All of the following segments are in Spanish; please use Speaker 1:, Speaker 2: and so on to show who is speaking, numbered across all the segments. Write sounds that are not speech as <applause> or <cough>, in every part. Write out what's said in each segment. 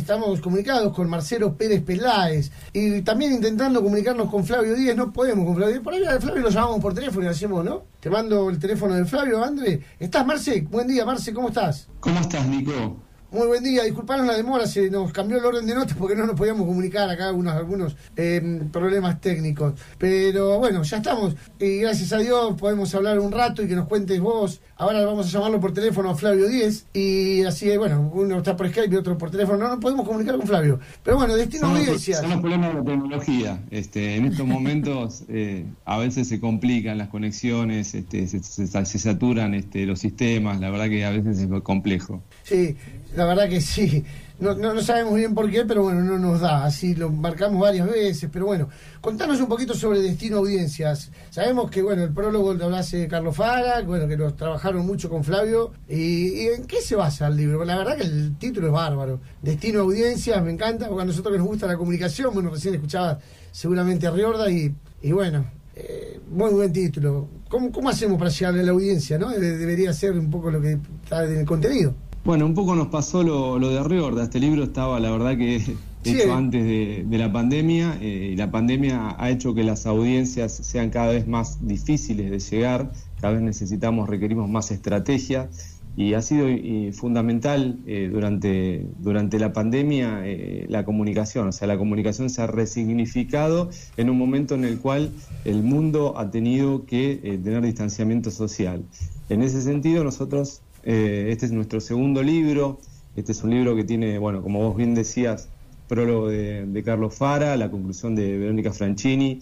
Speaker 1: estamos comunicados con Marcelo Pérez Peláez y también intentando comunicarnos con Flavio Díez. No podemos con Flavio Díez. Por ahí a Flavio lo llamamos por teléfono y hacemos, ¿no? Te mando el teléfono de Flavio, André. ¿Estás, Marce? Buen día, Marce, ¿cómo estás?
Speaker 2: ¿Cómo estás, Nico?
Speaker 1: Muy buen día, disculpanos la demora, se nos cambió el orden de notas porque no nos podíamos comunicar acá algunos, algunos eh, problemas técnicos. Pero bueno, ya estamos y gracias a Dios podemos hablar un rato y que nos cuentes vos. Ahora vamos a llamarlo por teléfono a Flavio 10 y así, bueno, uno está por Skype y otro por teléfono. No nos podemos comunicar con Flavio. Pero bueno, destino
Speaker 2: son
Speaker 1: audiencia.
Speaker 2: Son los problemas de la tecnología. Este, en estos momentos <laughs> eh, a veces se complican las conexiones, este, se, se, se saturan este, los sistemas, la verdad que a veces es complejo.
Speaker 1: Sí, la verdad que sí. No, no, sabemos bien por qué, pero bueno, no nos da. Así lo marcamos varias veces. Pero bueno, contanos un poquito sobre Destino Audiencias. Sabemos que, bueno, el prólogo lo hace Carlos Fara, bueno, que nos trabajaron mucho con Flavio. Y, en qué se basa el libro? La verdad que el título es bárbaro. Destino Audiencias, me encanta, porque a nosotros nos gusta la comunicación, bueno, recién escuchaba seguramente a Riorda y, y bueno, eh, muy buen título. ¿Cómo, ¿Cómo hacemos para llegarle a la audiencia? no Debería ser un poco lo que está en el contenido.
Speaker 2: Bueno, un poco nos pasó lo, lo de Riorda. Este libro estaba, la verdad, que hecho sí. antes de, de, la pandemia eh, y la pandemia ha hecho que las audiencias sean cada vez más difíciles de llegar, cada vez necesitamos, requerimos más estrategia y ha sido y, fundamental eh, durante, durante la pandemia eh, la comunicación, o sea, la comunicación se ha resignificado en un momento en el cual el mundo ha tenido que tener distanciamiento social. En ese sentido, nosotros eh, este es nuestro segundo libro. Este es un libro que tiene, bueno, como vos bien decías, prólogo de, de Carlos Fara, la conclusión de Verónica Franchini,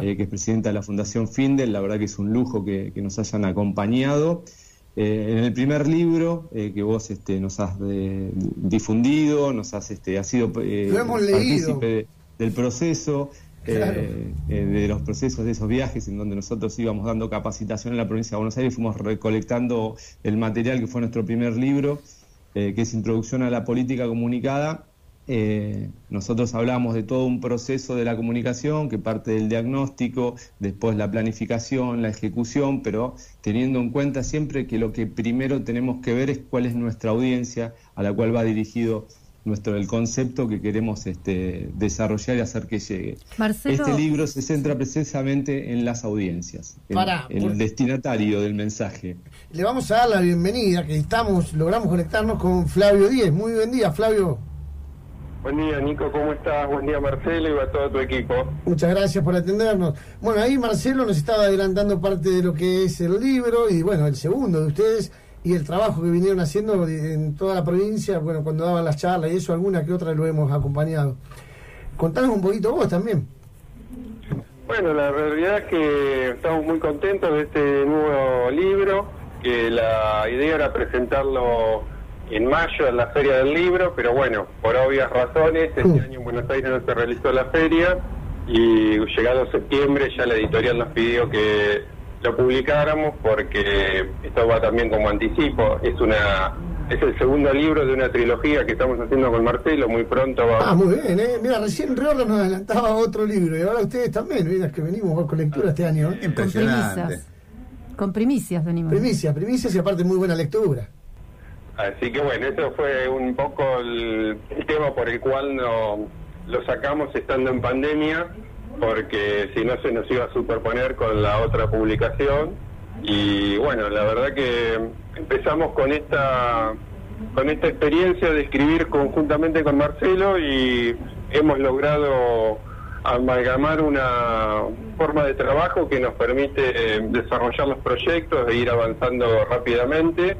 Speaker 2: eh, que es presidenta de la Fundación Findel. La verdad que es un lujo que, que nos hayan acompañado. Eh, en el primer libro eh, que vos este, nos has de, difundido, nos has, este, has sido partícipe de, del proceso. Eh, eh, de los procesos de esos viajes en donde nosotros íbamos dando capacitación en la provincia de Buenos Aires, fuimos recolectando el material que fue nuestro primer libro, eh, que es Introducción a la Política Comunicada. Nosotros hablamos de todo un proceso de la comunicación que parte del diagnóstico, después la planificación, la ejecución, pero teniendo en cuenta siempre que lo que primero tenemos que ver es cuál es nuestra audiencia a la cual va dirigido nuestro el concepto que queremos este, desarrollar y hacer que llegue.
Speaker 3: Marcelo,
Speaker 2: este libro se centra precisamente en las audiencias, en,
Speaker 1: para,
Speaker 2: en el destinatario del mensaje.
Speaker 1: Le vamos a dar la bienvenida, que estamos, logramos conectarnos con Flavio Díez. Muy buen día, Flavio.
Speaker 4: Buen día, Nico, ¿cómo estás? Buen día, Marcelo, y a todo tu equipo.
Speaker 1: Muchas gracias por atendernos. Bueno, ahí Marcelo nos estaba adelantando parte de lo que es el libro y, bueno, el segundo de ustedes y el trabajo que vinieron haciendo en toda la provincia, bueno, cuando daban las charlas y eso, alguna que otra lo hemos acompañado. Contanos un poquito vos también.
Speaker 4: Bueno, la realidad es que estamos muy contentos de este nuevo libro, que la idea era presentarlo en mayo en la Feria del Libro, pero bueno, por obvias razones, este uh. año en Buenos Aires no se realizó la feria y llegado septiembre ya la editorial nos pidió que lo publicáramos porque esto va también como anticipo, es una es el segundo libro de una trilogía que estamos haciendo con Marcelo, muy pronto va
Speaker 1: Ah, muy bien, ¿eh? mira, recién Riordan nos adelantaba otro libro y ahora ustedes también, mira que venimos con lectura este año. ¿eh?
Speaker 3: Con primicias. Con primicias venimos.
Speaker 1: Primicias, primicias y aparte muy buena lectura.
Speaker 4: Así que bueno, eso fue un poco el, el tema por el cual no, lo sacamos estando en pandemia porque si no se nos iba a superponer con la otra publicación. Y bueno, la verdad que empezamos con esta con esta experiencia de escribir conjuntamente con Marcelo y hemos logrado amalgamar una forma de trabajo que nos permite desarrollar los proyectos e ir avanzando rápidamente,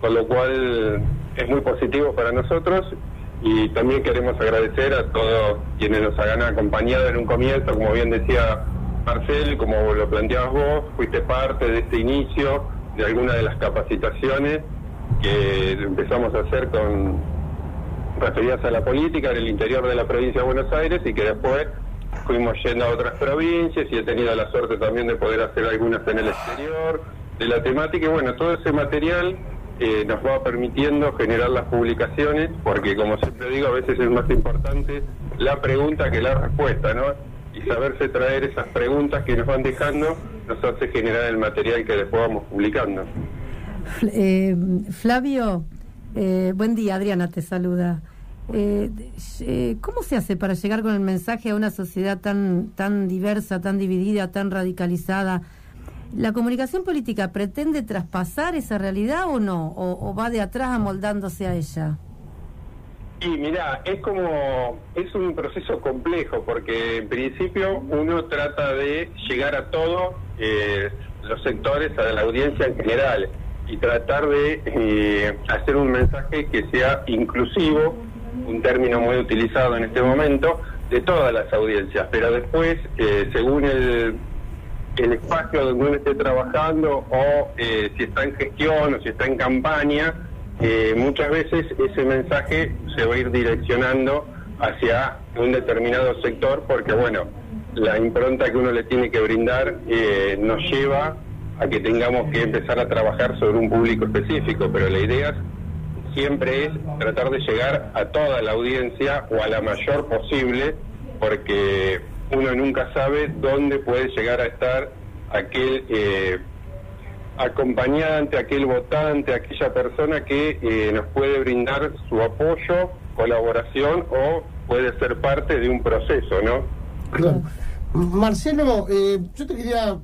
Speaker 4: con lo cual es muy positivo para nosotros y también queremos agradecer a todos quienes nos hayan acompañado en un comienzo, como bien decía Marcel, como lo planteabas vos, fuiste parte de este inicio de algunas de las capacitaciones que empezamos a hacer con referidas a la política en el interior de la provincia de Buenos Aires y que después fuimos yendo a otras provincias y he tenido la suerte también de poder hacer algunas en el exterior de la temática. Y bueno, todo ese material eh, nos va permitiendo generar las publicaciones, porque como siempre digo, a veces es más importante la pregunta que la respuesta, ¿no? Y saberse traer esas preguntas que nos van dejando nos hace generar el material que después vamos publicando.
Speaker 3: Eh, Flavio, eh, buen día, Adriana te saluda. Eh, eh, ¿Cómo se hace para llegar con el mensaje a una sociedad tan, tan diversa, tan dividida, tan radicalizada? ¿La comunicación política pretende traspasar esa realidad o no? ¿O, va de atrás amoldándose a ella?
Speaker 4: Y mira, es como, es un proceso complejo porque en principio uno trata de llegar a todos eh, los sectores, a la audiencia en general y tratar de eh, hacer un mensaje que sea inclusivo, un término muy utilizado en este momento, de todas las audiencias, pero después, eh, según el, el espacio donde uno esté trabajando o eh, si está en gestión o si está en campaña, muchas veces ese mensaje se va a ir direccionando hacia un determinado sector porque, bueno, la impronta que uno le tiene que brindar nos lleva a que tengamos que empezar a trabajar sobre un público específico, pero la idea siempre es tratar de llegar a toda la audiencia o a la mayor posible, porque uno nunca sabe dónde puede llegar a estar aquel eh, acompañante, aquel votante, aquella persona que eh, nos puede brindar su apoyo, colaboración o puede ser parte de un proceso, ¿no?
Speaker 1: Marcelo, eh, yo te quería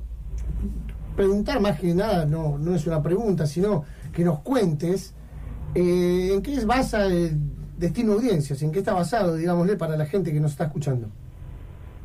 Speaker 1: preguntar más que nada, no, no es una pregunta, sino que nos cuentes eh, en qué es basa el destino audiencias, en qué está basado, digámosle, para la gente que nos está escuchando.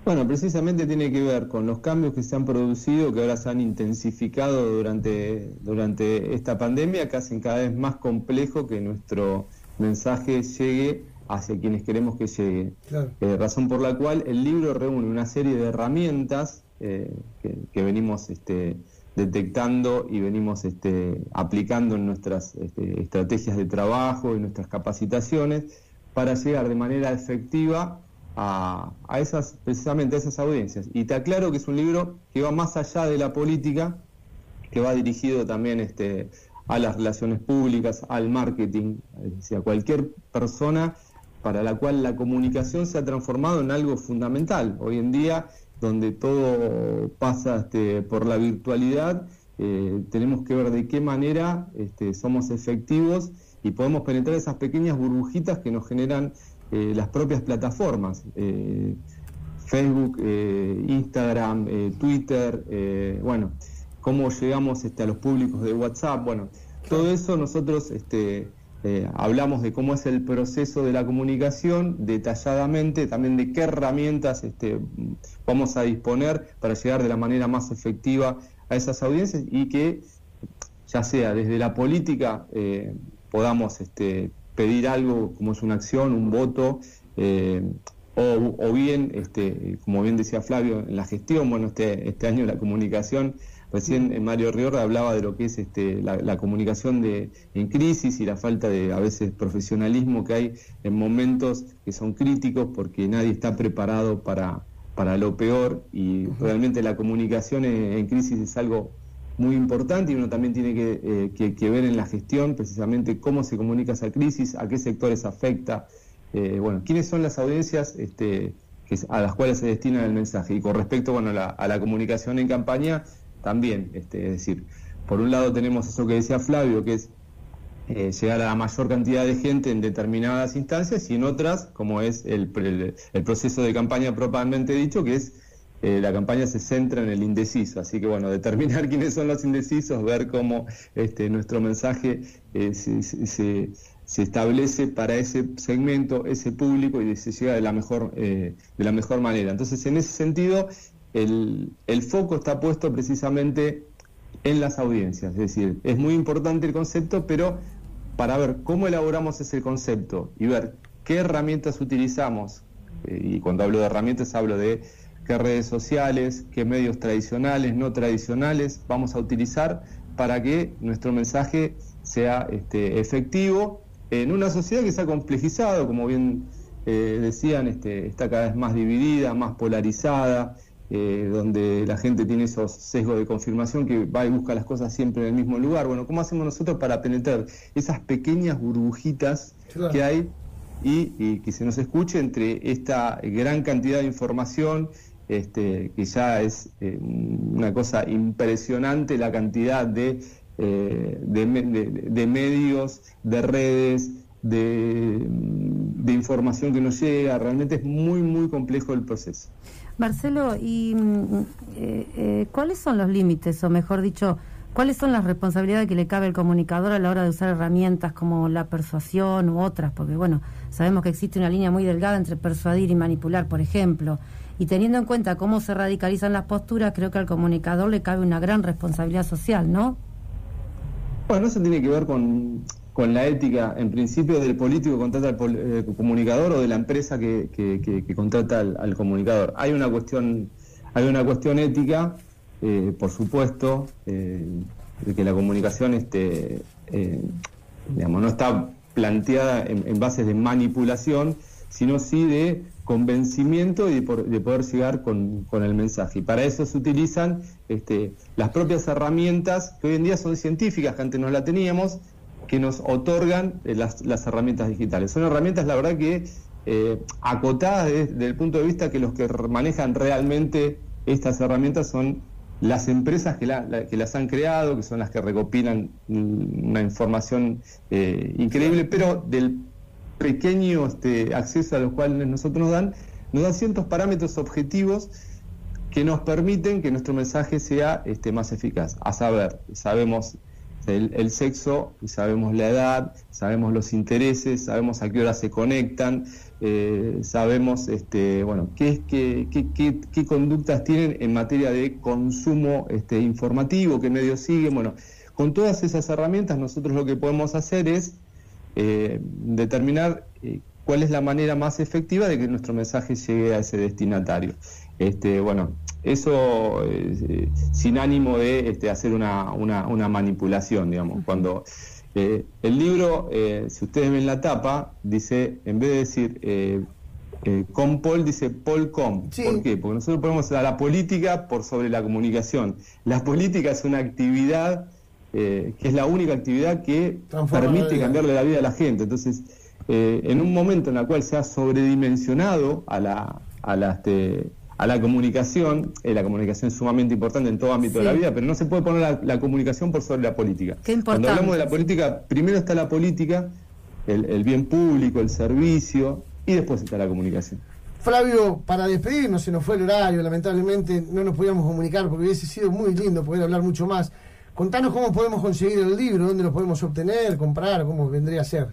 Speaker 2: Bueno, precisamente tiene que ver con los cambios que se han producido, que ahora se han intensificado durante, durante esta pandemia, que hacen cada vez más complejo que nuestro mensaje llegue hacia quienes queremos que llegue. Eh, razón por la cual el libro reúne una serie de herramientas eh, que, que, venimos este, detectando y venimos este, aplicando en nuestras este, estrategias de trabajo y nuestras capacitaciones para llegar de manera efectiva a, esas, precisamente a esas audiencias. Y te aclaro que es un libro que va más allá de la política, que va dirigido también este, a las relaciones públicas, al marketing, a cualquier persona para la cual la comunicación se ha transformado en algo fundamental. Hoy en día donde todo pasa este, por la virtualidad, eh, tenemos que ver de qué manera este, somos efectivos y podemos penetrar esas pequeñas burbujitas que nos generan eh, las propias plataformas. Eh, Facebook, Instagram, Twitter, bueno, cómo llegamos este, a los públicos de WhatsApp, bueno, todo eso nosotros este, eh, hablamos de cómo es el proceso de la comunicación detalladamente, también de qué herramientas este, vamos a disponer para llegar de la manera más efectiva a esas audiencias y que ya sea desde la política eh, podamos pedir algo como es una acción, un voto, eh, o, bien, este, como bien decía Flavio, en la gestión, bueno, este, este año la comunicación Recién Mario Riorda hablaba de lo que es este, la, comunicación de, en crisis y la falta de a veces profesionalismo que hay en momentos que son críticos porque nadie está preparado para, para lo peor y realmente la comunicación en, crisis es algo muy importante y uno también tiene eh, que, ver en la gestión precisamente cómo se comunica esa crisis, a qué sectores afecta, eh, bueno, quiénes son las audiencias este, que, a las cuales se destina el mensaje. Y con respecto bueno, a la comunicación en campaña, también. Este, es decir, por un lado tenemos eso que decía Flavio, que es eh, llegar a la mayor cantidad de gente en determinadas instancias y en otras, como es el, el, proceso de campaña propiamente dicho, que es eh, la campaña se centra en el indeciso. Así que bueno, determinar <laughs> quiénes son los indecisos, ver cómo este, nuestro mensaje eh, se, establece para ese segmento, ese público y se llega de la mejor, de la mejor manera. Entonces, en ese sentido, el, foco está puesto precisamente en las audiencias. Es decir, es muy importante el concepto, pero para ver cómo elaboramos ese concepto y ver qué herramientas utilizamos, eh, y cuando hablo de herramientas hablo de qué redes sociales, qué medios tradicionales, no tradicionales vamos a utilizar para que nuestro mensaje sea este, efectivo en una sociedad que se ha complejizado, como bien eh, decían, este, está cada vez más dividida, más polarizada, eh, donde la gente tiene esos sesgos de confirmación que va y busca las cosas siempre en el mismo lugar. Bueno, ¿cómo hacemos nosotros para penetrar esas pequeñas burbujitas que hay y, que se nos escuche entre esta gran cantidad de información? Este, que ya es eh, una cosa impresionante la cantidad de, eh, de, medios, de redes, de información que nos llega, realmente es muy, muy complejo el proceso.
Speaker 3: Marcelo, ¿y mm, eh, eh, cuáles son los límites, o mejor dicho, cuáles son las responsabilidades que le cabe al comunicador a la hora de usar herramientas como la persuasión u otras? Porque, bueno, sabemos que existe una línea muy delgada entre persuadir y manipular, por ejemplo. Y teniendo en cuenta cómo se radicalizan las posturas, creo que al comunicador le cabe una gran responsabilidad social, ¿no?
Speaker 2: Bueno, eso tiene que ver con, con la ética, en principio, del político que contrata al eh, comunicador o de la empresa que, que, contrata al, comunicador. Hay una cuestión, hay una cuestión ética, eh, por supuesto, eh, de que la comunicación este, digamos, no está planteada en, en, bases de manipulación, sino sí de convencimiento y de, poder llegar con, el mensaje. Y para eso se utilizan este, las propias herramientas que hoy en día son científicas, que antes no la teníamos, que nos otorgan eh, las, herramientas digitales. Son herramientas, la verdad, que eh, acotadas desde, el punto de vista que los que manejan realmente estas herramientas son las empresas que, que las han creado, que son las que recopilan una información eh, increíble, pero del pequeño este, acceso a los cuales nosotros nos dan, nos dan ciertos parámetros objetivos que nos permiten que nuestro mensaje sea este, más eficaz. A saber, sabemos el, sexo, sabemos la edad, sabemos los intereses, sabemos a qué hora se conectan, eh, sabemos este, bueno, qué, qué, qué, qué, conductas tienen en materia de consumo este, informativo, qué medios siguen. Bueno, con todas esas herramientas nosotros lo que podemos hacer es eh, determinar eh, cuál es la manera más efectiva de que nuestro mensaje llegue a ese destinatario. Este, bueno, eso eh, sin ánimo de este, hacer una, una, manipulación, digamos. Cuando el libro, si ustedes ven la tapa, dice, en vez de decir con Paul, dice Paul com. ¿Por qué? Porque nosotros ponemos a la política por sobre la comunicación. La política es una actividad eh, que es la única actividad que permite cambiarle la vida a la gente. Entonces, eh, en un momento en el cual se ha sobredimensionado a la, a la, este, a la comunicación, eh, la comunicación es sumamente importante en todo ámbito de la vida, pero no se puede poner la, comunicación por sobre la política. Cuando hablamos de la política, primero está la política, el, el bien público, el servicio, y después está la comunicación.
Speaker 1: Flavio, para despedirnos, se nos fue el horario, lamentablemente no nos podíamos comunicar porque hubiese sido muy lindo poder hablar mucho más. Contanos cómo podemos conseguir el libro, dónde lo podemos obtener, comprar, cómo vendría a ser.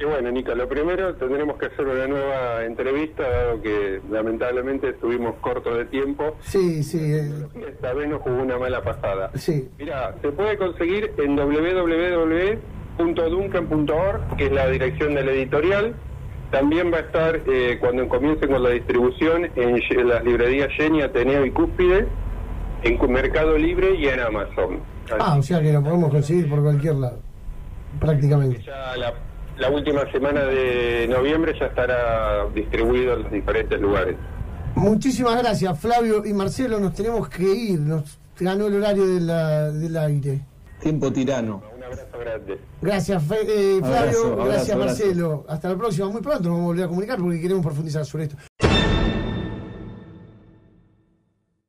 Speaker 4: Y bueno, Nica, lo primero tendremos que hacer una nueva entrevista, dado que lamentablemente estuvimos cortos de tiempo.
Speaker 1: Sí, sí. Eh.
Speaker 4: Esta vez nos jugó una mala pasada.
Speaker 1: Sí.
Speaker 4: Mira, se puede conseguir en www.duncan.org, que es la dirección de la editorial. También va a estar, eh, cuando comiencen con la distribución, en las librerías Jenny, Ateneo y Cúspide, en Mercado Libre y en Amazon.
Speaker 1: Ah, o sea que lo podemos conseguir por cualquier lado, prácticamente.
Speaker 4: Ya la, última semana de noviembre ya estará distribuido en los diferentes lugares.
Speaker 1: Muchísimas gracias, Flavio y Marcelo. Nos tenemos que ir, nos ganó el horario de la, del aire.
Speaker 2: Tiempo tirano.
Speaker 4: Un abrazo grande.
Speaker 1: Gracias, eh, Flavio. gracias, Marcelo. Hasta la próxima. Muy pronto nos vamos a volver a comunicar porque queremos profundizar sobre esto.